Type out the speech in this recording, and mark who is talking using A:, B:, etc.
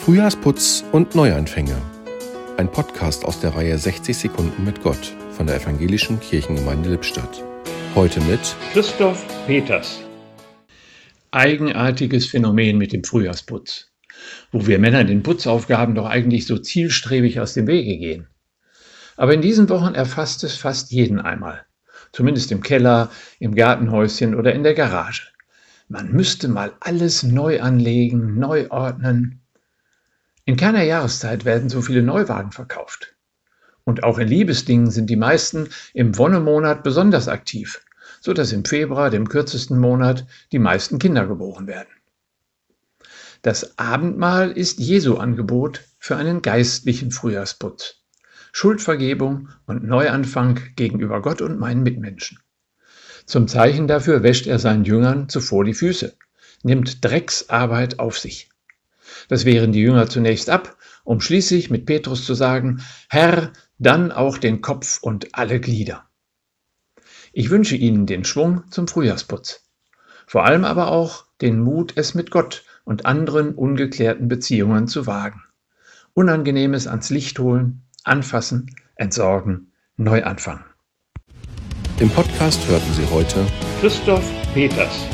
A: Frühjahrsputz und Neuanfänge. Ein Podcast aus der Reihe 60 Sekunden mit Gott von der Evangelischen Kirchengemeinde Lippstadt. Heute mit
B: Christoph Peters. Eigenartiges Phänomen mit dem Frühjahrsputz, wo wir Männer den Putzaufgaben doch eigentlich so zielstrebig aus dem Wege gehen. Aber in diesen Wochen erfasst es fast jeden einmal, zumindest im Keller, im Gartenhäuschen oder in der Garage. Man müsste mal alles neu anlegen, neu ordnen, in keiner Jahreszeit werden so viele Neuwagen verkauft. Und auch in Liebesdingen sind die meisten im Wonnemonat besonders aktiv, so dass im Februar, dem kürzesten Monat, die meisten Kinder geboren werden. Das Abendmahl ist Jesu Angebot für einen geistlichen Frühjahrsputz. Schuldvergebung und Neuanfang gegenüber Gott und meinen Mitmenschen. Zum Zeichen dafür wäscht er seinen Jüngern zuvor die Füße, nimmt Drecksarbeit auf sich. Das wehren die Jünger zunächst ab, um schließlich mit Petrus zu sagen, Herr, dann auch den Kopf und alle Glieder. Ich wünsche Ihnen den Schwung zum Frühjahrsputz. Vor allem aber auch den Mut, es mit Gott und anderen ungeklärten Beziehungen zu wagen. Unangenehmes ans Licht holen, anfassen, entsorgen, neu anfangen.
A: Im Podcast hörten Sie heute
B: Christoph Peters